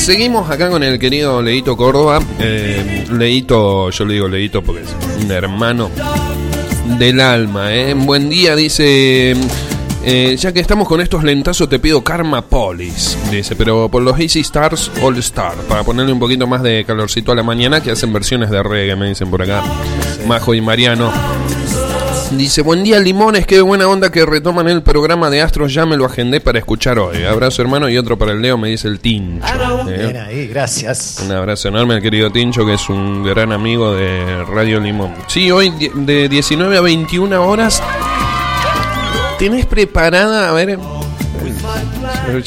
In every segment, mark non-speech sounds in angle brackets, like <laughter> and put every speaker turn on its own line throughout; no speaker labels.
Seguimos acá con el querido Leito Córdoba. Eh, Leito, yo le digo Leito porque es un hermano del alma. ¿eh? Buen día, dice. eh, ya que estamos con estos lentazos, te pido Karma Polis. Dice, pero por los Easy Stars All Star. Para ponerle un poquito más de calorcito a la mañana, que hacen versiones de reggae, me dicen por acá. Majo y Mariano. Dice, buen día Limones, qué buena onda que retoman el programa de Astros, ya me lo agendé para escuchar hoy. Abrazo hermano y otro para el Leo, me dice el Tincho. ¿eh?
Bien ahí, gracias.
Un abrazo enorme al querido Tincho, que es un gran amigo de Radio Limón. Sí, hoy de 19 a 21 horas. ¿Tenés preparada? A ver.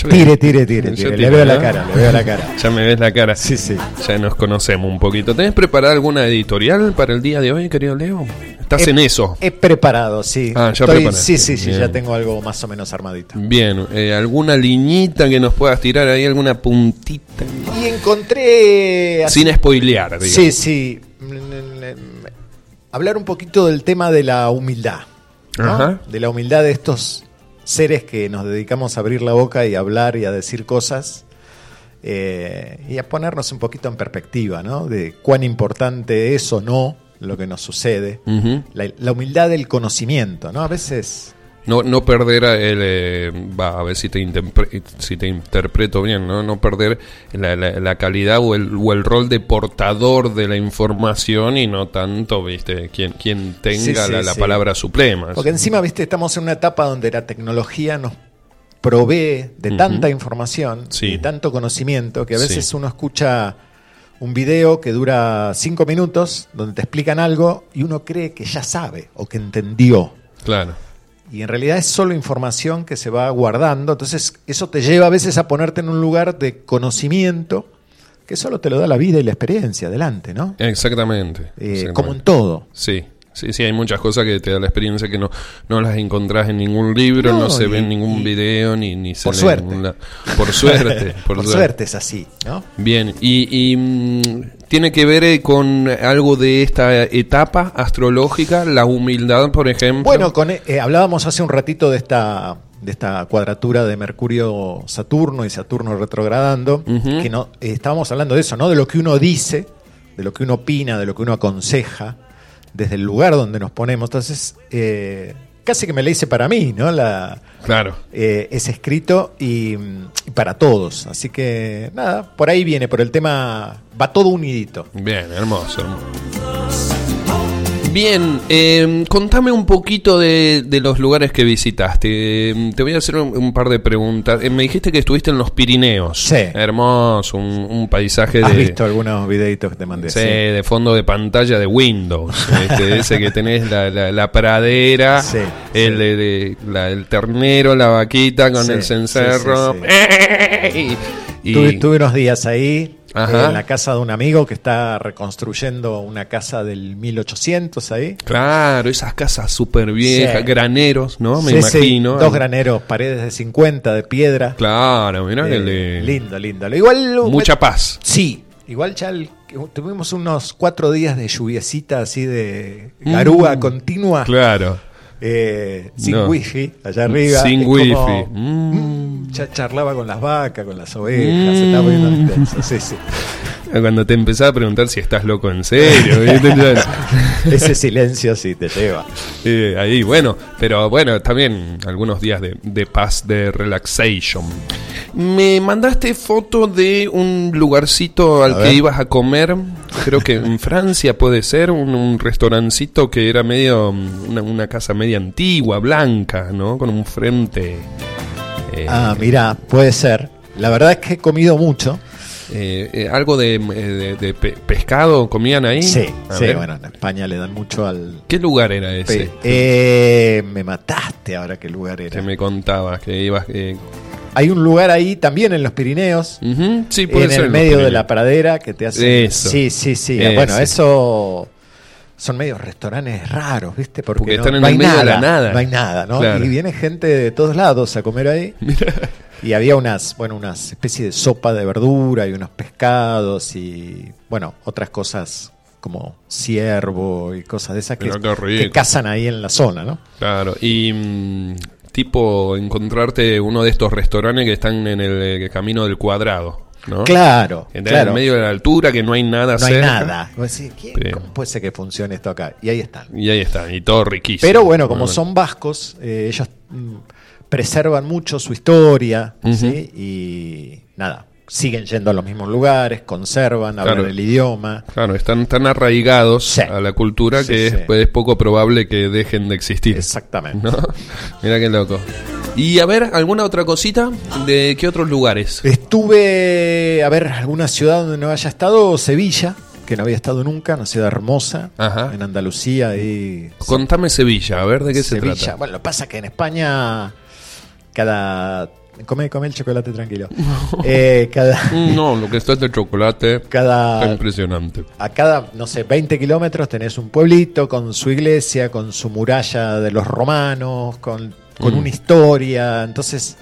Tire, tire, tire. Le veo la cara, le veo la cara. <laughs>
Ya me ves la cara.
Sí, sí.
Ya nos conocemos un poquito. ¿Tenés preparada alguna editorial para el día de hoy, querido Leo? Estás
He-
en eso.
He preparado, sí.
Ah, ya
Estoy- sí, sí, sí,
Bien.
ya tengo algo más o menos armadito.
Bien, eh, ¿alguna liñita que nos puedas tirar ahí? ¿Alguna puntita?
Y encontré... así-
Sin spoilear, digamos.
Sí, sí. Hablar un poquito del tema de la humildad. ¿no?
Ajá.
De la humildad de estos seres que nos dedicamos a abrir la boca y a hablar y a decir cosas. eh, y a ponernos un poquito en perspectiva, ¿no? De cuán importante es o no lo que nos sucede. La, la humildad del conocimiento, ¿no? A veces...
No, no perder el, eh, va a ver si te, si te interpreto bien, no, no perder la, la- la calidad o el, o el rol de portador de la información y no tanto, viste, quien, quien tenga
Sí, sí,
la,
sí.
palabra suprema.
Porque encima, viste, estamos en una etapa donde la tecnología nos provee de tanta información y tanto conocimiento que a veces uno escucha un video que dura cinco minutos donde te explican algo y uno cree que ya sabe o que entendió.
Claro.
Y en realidad es solo información que se va guardando. Entonces eso te lleva a veces a ponerte en un lugar de conocimiento que solo te lo da la vida y la experiencia adelante, ¿no?
Exactamente.
Eh,
exactamente.
como en todo.
Sí, sí, sí, hay muchas cosas que te da la experiencia que no, no las encontrás en ningún libro, no,
No,
se ve en ningún video, ni, ni se
Por
lee
suerte.
lado. Por suerte. <laughs>
Por, suerte es así, ¿no?
Bien, y, y, mm, tiene que ver eh, con algo de esta etapa astrológica, la humildad, por ejemplo.
Bueno, con, eh, hablábamos hace un ratito de esta, de esta cuadratura de Mercurio-Saturno y Saturno retrogradando, que no, eh, estábamos hablando de eso, ¿no? De lo que uno dice, de lo que uno opina, de lo que uno aconseja, desde el lugar donde nos ponemos. Entonces, eh, casi que me la hice para mí, ¿no? La,
claro.
eh, ese escrito y, y para todos. Así que, nada, por ahí viene, por el tema, va todo unidito.
Bien, hermoso, hermoso. Bien, eh, contame un poquito de, de los lugares que visitaste. Eh, te voy a hacer un, un par de preguntas. Eh, me dijiste que estuviste en los Pirineos.
Sí.
Hermoso, un, un paisaje
¿Has
de...
visto algunos videitos que te mandé?
Sí, de fondo de pantalla de Windows. este, <laughs> ese que tenés la, la- la pradera,
Sí,
el, la- ternero, la vaquita con el cencerro.
sí,
Y- <laughs> y-
Tuve, tuve unos días ahí
Ajá.
eh, en la casa de un amigo que está reconstruyendo una casa del 1800 ahí.
Claro, esas casas súper viejas,
Sí.
graneros, ¿no? Me
Sí, sí,
imagino.
dos graneros, paredes de 50 de piedra.
Claro, que
Eh,
le-
Lindo, lindo. Igual
Mucha paz.
Sí, igual ya el- tuvimos unos cuatro días de lluviecita así de garúa
Mm.
continua.
Claro.
Eh, sin
No.
wifi allá arriba.
Sin
Es como,
wifi.
mm,
Mm.
ya charlaba con las vacas, con las ovejas,
Mm.
se estaba poniendo intenso. Sí, sí.
Cuando te empezaba a preguntar si estás loco en serio. <laughs>
Ese silencio sí te lleva. <laughs>
Eh, ahí, bueno, pero bueno, también algunos días de, de paz, de relaxation. Me mandaste foto de un lugarcito al
A
que
ver.
ibas a comer, creo que en Francia puede ser, un, un restaurancito que era medio, una, una casa media antigua, blanca, ¿no? Con un frente... eh,
Ah, mira, puede ser. La verdad es que he comido mucho.
eh, eh, algo de, eh, de- de pe- pescado comían ahí.
Sí, sí, bueno, en España le dan mucho al...
¿Qué lugar era ese?
Eh, me mataste ahora qué lugar
que
era.
me contabas que ibas...
Hay un lugar ahí también en los Pirineos,
sí, puede
en
ser
el medio de la pradera que te hace...
Eso.
Sí, sí, sí. Bueno, eso son medios restaurantes raros, ¿viste? Porque,
Porque
no,
están en
no
el
hay
medio de
nada,
la nada.
No hay nada, ¿no?
Claro.
Y viene gente de todos lados a comer ahí. <laughs> Y había unas, bueno, unas especie de sopa de verdura y unos pescados y, bueno, otras cosas como ciervo y cosas de esas que, que cazan ahí en la zona, ¿no?
Claro, y mm, tipo encontrarte uno de estos restaurantes que están en el eh, camino del cuadrado. ¿no?
Claro, claro.
en medio de la altura, que no hay nada
no hay
cerca.
nada. <laughs> Vos decís, ¿quién-
Pero-
¿Cómo puede ser que funcione esto acá? Y ahí están.
Y ahí está, y todo riquísimo.
Pero bueno, como son vascos, eh, ellos mm, preservan mucho su historia. Y nada, siguen yendo a los mismos lugares, conservan, hablan
Claro.
el idioma.
Claro, están tan arraigados
Sí.
a la cultura
Sí,
que
sí.
Es, pues, es poco probable que dejen de existir.
Exactamente.
¿No? <laughs> Mira qué loco. Y a ver, ¿alguna otra cosita? ¿De qué otros lugares?
Estuve a ver alguna ciudad donde no haya estado, Sevilla, que no había estado nunca, una ciudad hermosa,
Ajá.
en Andalucía y
Contame Sevilla, a ver de qué se
Sevilla.
trata.
Bueno, lo que pasa es que en España cada come, come el chocolate tranquilo. <laughs> Eh, cada
Mm, No, lo que está es de chocolate. Está
cada
impresionante.
a cada, no sé, 20 kilómetros tenés un pueblito con su iglesia, con su muralla de los romanos, con, con
Mm.
una historia. Entonces,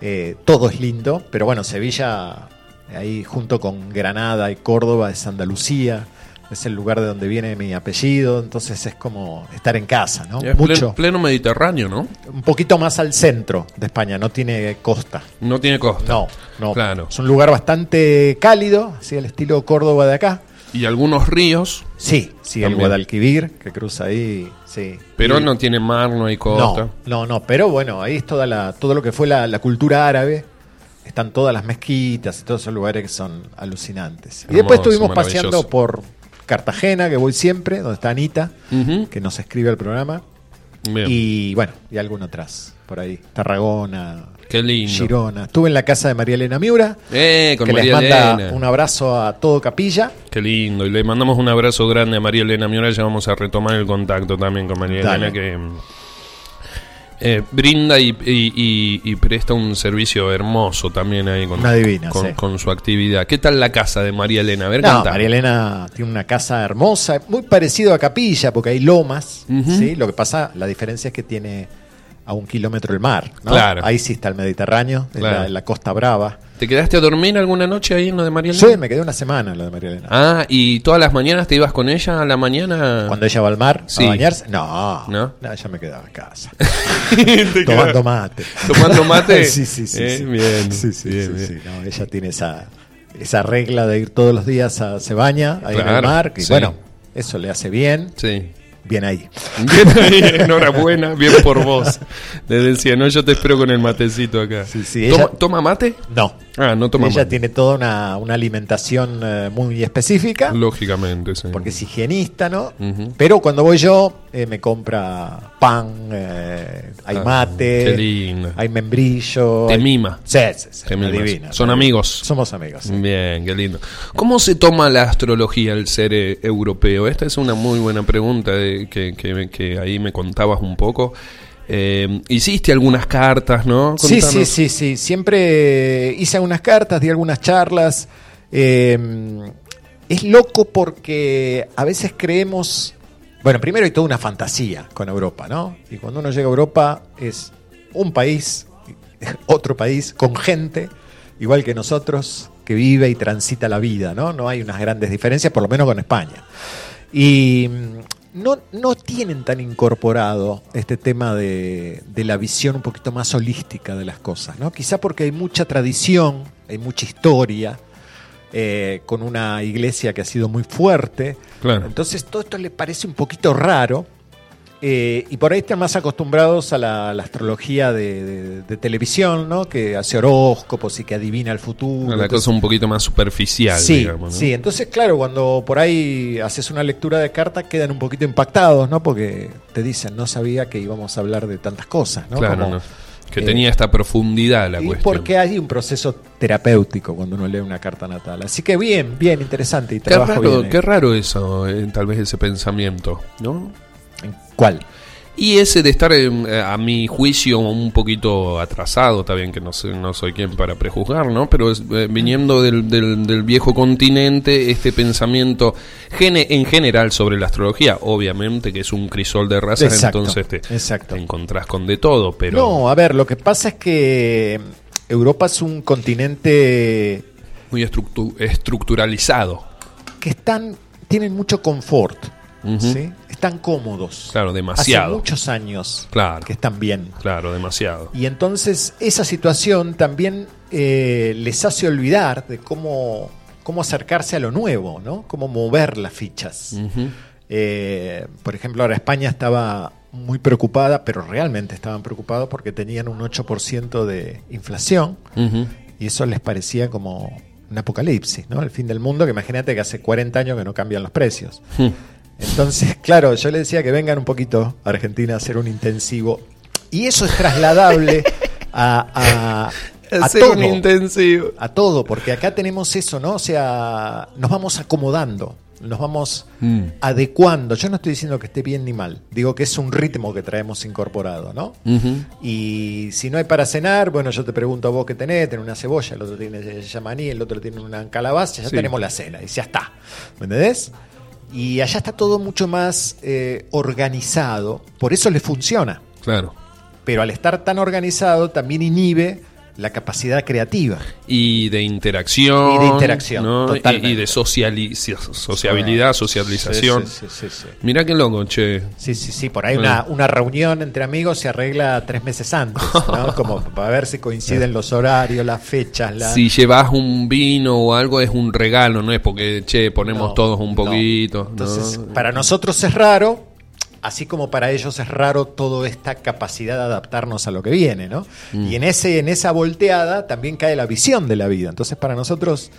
eh, todo es lindo. Pero bueno, Sevilla, ahí junto con Granada y Córdoba, es Andalucía. Es el lugar de donde viene mi apellido. Entonces es como estar en casa, ¿no?
Es
Mucho.
pleno Mediterráneo, ¿no?
Un poquito más al centro de España, no tiene costa.
No tiene costa.
No, no.
Claro.
Es un lugar bastante cálido, así al estilo Córdoba de acá.
Y algunos ríos,
Sí, sí, el
También.
Guadalquivir, que cruza ahí, sí.
pero
Y-
no tiene mar, no hay costa.
No, no, no, pero bueno, ahí es toda la, todo lo que fue la, la cultura árabe. Están todas las mezquitas y todos esos lugares que son alucinantes. y después estuvimos paseando por Cartagena, que voy siempre, donde está Anita, que nos escribe el programa.
Bien.
Y bueno, y alguno atrás, por ahí. Tarragona,
Qué lindo.
Girona. Estuve en la casa de María Elena Miura,
Eh, con
que
María
les manda
Elena.
un abrazo a todo Capilla.
Qué lindo. Y le mandamos un abrazo grande a María Elena Miura. Ya vamos a retomar el contacto también con María
Dale.
Elena, que eh, brinda y, y- y- y presta un servicio hermoso también ahí con,
divina,
con,
sí.
con su actividad. ¿Qué tal la casa de María Elena? A ver,
No. María Elena tiene una casa hermosa, muy parecido a Capilla, porque hay lomas. ¿sí? Lo que pasa, la diferencia es que tiene a un kilómetro el mar, ¿no?
Claro.
Ahí sí está el Mediterráneo, en
Claro.
la, en la Costa Brava.
¿Te quedaste a dormir alguna noche ahí en lo de María Elena?
Sí, me quedé una semana en lo de María Elena.
Ah, ¿y todas las mañanas te ibas con ella a la mañana?
Cuando ella va al mar
Sí.
a bañarse, no,
¿No?
no, ella me quedaba en casa, <laughs> tomando mate.
Tomando mate. <laughs>
sí, sí, sí.
Eh,
sí.
bien.
Sí, sí,
bien,
sí,
bien.
sí, no, ella tiene esa, esa regla de ir todos los días a se baña ahí en el
Claro,
mar, y
sí.
bueno, eso le hace bien,
Sí.
Bien ahí. <laughs>
Bien ahí, enhorabuena, bien por vos. Le decía, no, yo te espero con el matecito acá.
Sí, sí,
¿Toma,
ella-
toma mate?
No,
Ah, no toma
ella tiene toda una, una alimentación eh, muy específica,
Lógicamente, sí.
porque es higienista, ¿no? Pero cuando voy yo, eh, me compra pan, eh, hay
Ah,
mate, hay membrillo.
Te
hay-
mima.
Sí, sí, sí,
Te
divina.
Son amigos.
Somos amigos. sí.
Bien, qué lindo. ¿Cómo se toma la astrología al ser eh, europeo? Esta es una muy buena pregunta de- que, que- que ahí me contabas un poco. Eh, hiciste algunas cartas, ¿no?
Sí, sí, sí, sí. Siempre hice algunas cartas, di algunas charlas. Eh, es loco porque a veces creemos. Bueno, primero hay toda una fantasía con Europa, ¿no? Y cuando uno llega a Europa es un país, <laughs> otro país, con gente, igual que nosotros, que vive y transita la vida, ¿no? No hay unas grandes diferencias, por lo menos con España. Y no, no tienen tan incorporado este tema de, de la visión un poquito más holística de las cosas, ¿no? Quizá porque hay mucha tradición, hay mucha historia, eh, con una iglesia que ha sido muy fuerte.
Claro.
Entonces todo esto le parece un poquito raro. Eh, y por ahí están más acostumbrados a la, la astrología de, de- de televisión, ¿no? Que hace horóscopos y que adivina el futuro.
La
Entonces-
cosa un poquito más superficial,
Sí,
digamos. ¿no?
sí. Entonces, claro, cuando por ahí haces una lectura de carta, quedan un poquito impactados, ¿no? Porque te dicen, no sabía que íbamos a hablar de tantas cosas, ¿no?
Claro,
Como,
¿no? que
eh,
tenía esta profundidad la
y
cuestión.
porque hay un proceso terapéutico cuando uno lee una carta natal. Así que bien, bien, interesante y
Qué
trabajo
raro,
bien. ahí.
qué raro eso, eh, tal vez ese pensamiento, ¿no?
¿Cuál?
Y ese de estar, eh, a mi juicio, un poquito atrasado, está bien que no, sé, no soy quien para prejuzgar, ¿no? Pero es, eh, viniendo del, del- del viejo continente, este pensamiento gene, en general sobre la astrología, obviamente que es un crisol de razas,
Exacto,
entonces te,
exacto.
te encontrás con de todo, pero...
No, a ver, lo que pasa es que Europa es un continente
Muy estructu- estructuralizado.
que están, tienen mucho confort. ¿sí? Están cómodos.
Claro, demasiado.
Hace muchos años
Claro.
que están bien.
Claro, demasiado.
Y entonces esa situación también eh, les hace olvidar de cómo, cómo acercarse a lo nuevo, ¿no? Cómo mover las fichas. Eh, por ejemplo, ahora España estaba muy preocupada, pero realmente estaban preocupados porque tenían un 8% de inflación y eso les parecía como un apocalipsis, ¿no? El fin del mundo, que imagínate que hace 40 años que no cambian los precios.
Hmm.
Entonces, <laughs> claro, yo le decía que vengan un poquito a Argentina a hacer un intensivo. Y eso es trasladable a, a, <laughs> a todo.
un intensivo.
A todo, porque acá tenemos eso, ¿no? O sea, nos vamos acomodando, nos vamos
Mm.
adecuando. Yo no estoy diciendo que esté bien ni mal, digo que es un ritmo que traemos incorporado, ¿no? Y si no hay para cenar, bueno, yo te pregunto a vos qué tenés, tenés una cebolla, el otro tiene yamaní, el otro tiene una calabaza, ya
Sí.
tenemos la cena y ya está. ¿Me entendés? Y allá está todo mucho más eh, organizado, por eso le funciona.
Claro.
Pero al estar tan organizado también inhibe la capacidad creativa.
Y de interacción.
Y de interacción,
¿no? Y- de sociabilidad, socialización.
Sí, sí, sí.
Mirá qué loco, che.
Sí, sí, sí, por ahí una, una reunión entre amigos se arregla tres meses antes, ¿no? <laughs> Como para ver si coinciden los horarios, las fechas, la...
Si llevas un vino o algo es un regalo, no es porque, che, ponemos
No,
todos un
no.
poquito.
Entonces, para nosotros es raro, así como para ellos es raro toda esta capacidad de adaptarnos a lo que viene, ¿no?
Mm.
Y en, ese, en esa volteada también cae la visión de la vida. Entonces, para nosotros,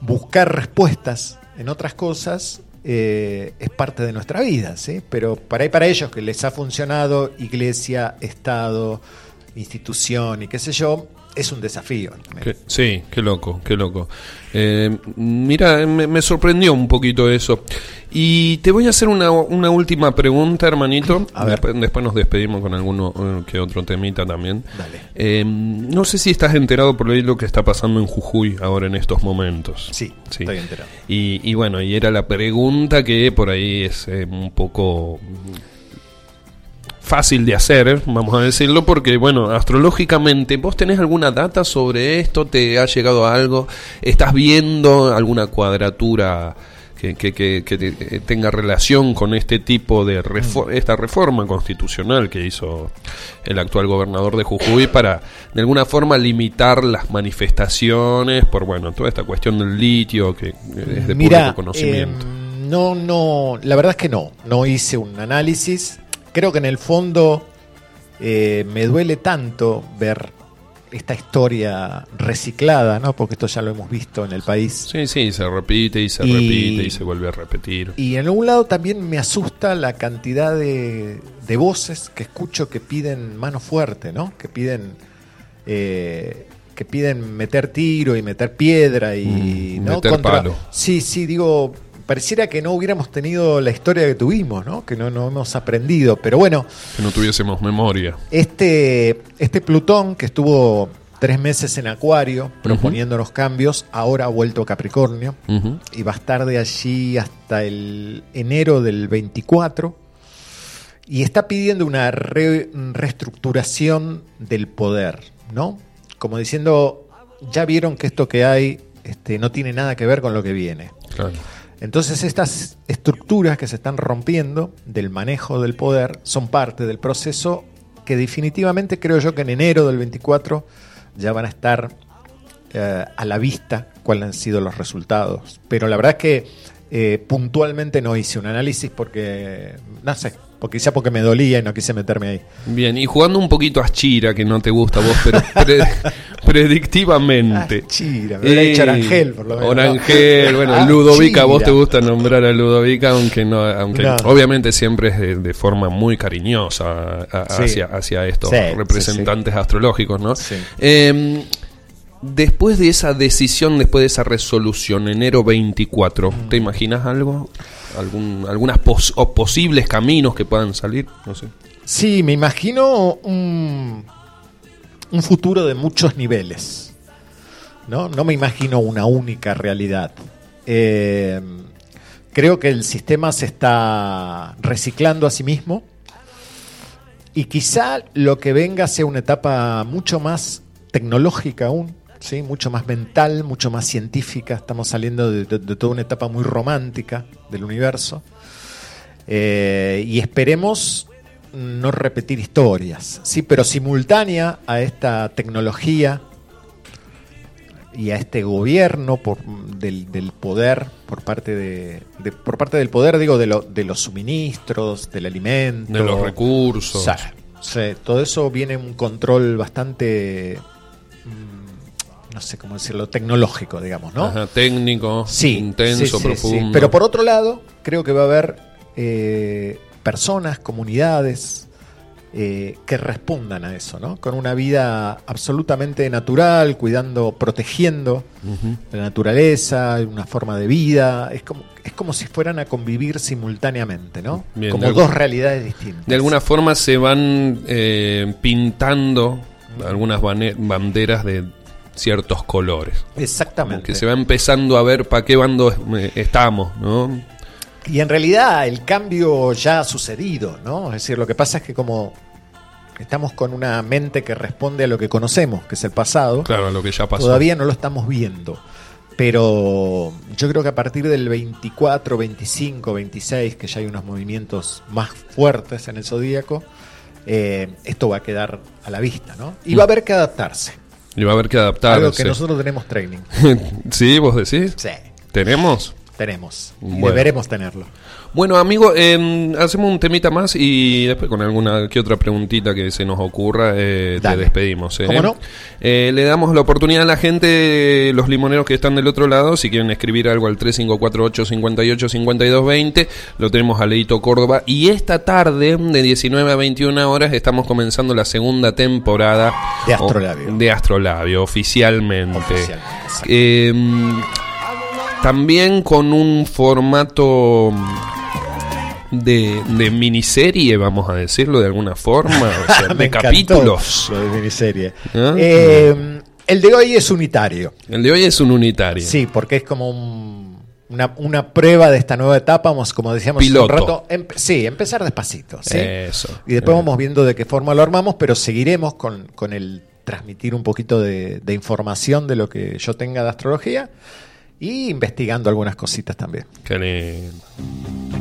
buscar respuestas en otras cosas eh, es parte de nuestra vida, ¿sí? Pero para para ellos que les ha funcionado iglesia, Estado, institución y qué sé yo, es un desafío.
Qué- sí, qué loco, qué loco. Eh, mira, me, me sorprendió un poquito eso. Y te voy a hacer una, una última pregunta, hermanito.
A ver.
Después, después nos despedimos con alguno eh, que otro temita también.
Dale.
Eh, no sé si estás enterado por ahí lo que está pasando en Jujuy ahora en estos momentos.
Sí,
Sí.
estoy enterado.
Y, y bueno, y era la pregunta que por ahí es eh, un poco fácil de hacer, vamos a decirlo, porque bueno, astrológicamente, ¿vos tenés alguna data sobre esto? ¿Te ha llegado algo? ¿Estás viendo alguna cuadratura que, que- que- que eh, tenga relación con este tipo de refo- esta reforma constitucional que hizo el actual gobernador de Jujuy para de alguna forma limitar las manifestaciones por bueno toda esta cuestión del litio que es de
Mira,
público conocimiento.
eh, no, no, la verdad es que no, no hice un análisis. Creo que en el fondo eh, me duele tanto ver esta historia reciclada, ¿no? Porque esto ya lo hemos visto en el país.
sí, sí, se repite y se
Y-
repite y se vuelve a repetir.
Y en algún lado también me asusta la cantidad de, de voces que escucho que piden mano fuerte, ¿no? Que piden eh, que piden meter tiro y meter piedra y
Mm,
¿no?
meter palo.
Sí, sí, digo, pareciera que no hubiéramos tenido la historia que tuvimos, ¿no? Que no, no hemos aprendido. Pero bueno,
Que no tuviésemos memoria.
este, este Plutón que estuvo tres meses en Acuario proponiéndonos cambios, ahora ha vuelto a Capricornio y va a estar de allí hasta el enero del 24 y está pidiendo una re- reestructuración del poder, ¿no? Como diciendo, ya vieron que esto que hay este, no tiene nada que ver con lo que viene.
Claro.
Entonces estas estructuras que se están rompiendo del manejo del poder son parte del proceso que definitivamente creo yo que en enero del 24 ya van a estar eh, a la vista cuáles han sido los resultados. Pero la verdad es que eh, puntualmente no hice un análisis porque, no sé, porque quizá porque me dolía y no quise meterme ahí.
Bien, y jugando un poquito a Chira, que no te gusta a vos, pero pre- <laughs> predictivamente.
Ah, Chira, me dicho Orangel, por lo menos.
Orangel, bueno,
Ah,
Ludovica, vos
Chira.
te gusta nombrar a Ludovica, aunque no, aunque
No.
obviamente siempre es de, de forma muy cariñosa a- a-
Sí.
hacia, hacia estos
Sí,
representantes astrológicos, ¿no?
Sí.
Eh, después de esa decisión, después de esa resolución, enero 24,
Mm.
¿te imaginas algo? ¿Algún, algunas pos- o posibles caminos que puedan salir? No sé.
Sí, me imagino un, un futuro de muchos niveles. ¿no? no me imagino una única realidad. Eh, creo que el sistema se está reciclando a sí mismo y quizá lo que venga sea una etapa mucho más tecnológica aún, ¿sí? mucho más mental, mucho más científica. Estamos saliendo de, toda una etapa muy romántica del universo. Eh, y esperemos no repetir historias, sí, pero simultánea a esta tecnología y a este gobierno por, del, del poder por parte de, de- por parte del poder digo de, lo- de los suministros del alimento
De los recursos.
Todo eso viene un control bastante mm, no sé cómo decirlo tecnológico digamos no
Ajá, técnico,
Sí,
intenso,
sí, sí,
profundo.
Pero por otro lado, creo que va a haber eh, personas, comunidades eh, que respondan a eso, ¿no? Con una vida absolutamente natural, cuidando, protegiendo la naturaleza, una forma de vida. Es como, es como si fueran a convivir simultáneamente, ¿no?
Bien,
como dos realidades distintas.
De alguna forma se van eh, pintando algunas banderas de ciertos colores. Como
Exactamente.
que se va empezando a ver para qué bando eh, estamos, ¿no?
Y en realidad el cambio ya ha sucedido, ¿no? Es decir, lo que pasa es que como estamos con una mente que responde a lo que conocemos, que es el pasado,
Claro, lo que ya pasó.
todavía no lo estamos viendo. Pero yo creo que a partir del 24, 25, 26, que ya hay unos movimientos más fuertes en el zodíaco, eh, esto va a quedar a la vista, ¿no? Y va a haber que adaptarse.
Y va a haber que adaptarse.
Algo que nosotros tenemos training. <laughs>
¿Sí? ¿Vos decís?
Sí,
¿Tenemos?
Tenemos. Y deberemos tenerlo.
Bueno, amigo, eh, hacemos un temita más y después con alguna que otra preguntita que se nos ocurra eh, te despedimos. ¿eh?
¿Cómo no?
Eh, le damos la oportunidad a la gente, los limoneros que están del otro lado, si quieren escribir algo al 3548 58 52 20, lo tenemos a Leito Córdoba. Y esta tarde, de 19 a 21 horas, estamos comenzando la segunda temporada
De Astrolabio.
o- de Astrolabio, oficialmente.
Oficialmente, exacto.
Eh, también con un formato de, de miniserie, vamos a decirlo de alguna forma, o sea, <laughs> de capítulos.
Lo de miniserie.
¿Ah?
Eh, el de hoy es unitario.
El de hoy es un unitario.
Sí, porque es como un- una, una prueba de esta nueva etapa, vamos, como decíamos
Piloto.
un rato. empe- sí, empezar despacito. ¿sí?
Eso.
Y después
Eh.
vamos viendo de qué forma lo armamos, pero seguiremos con, con el transmitir un poquito de, de información de lo que yo tenga de astrología y investigando algunas cositas también.
Qué lindo.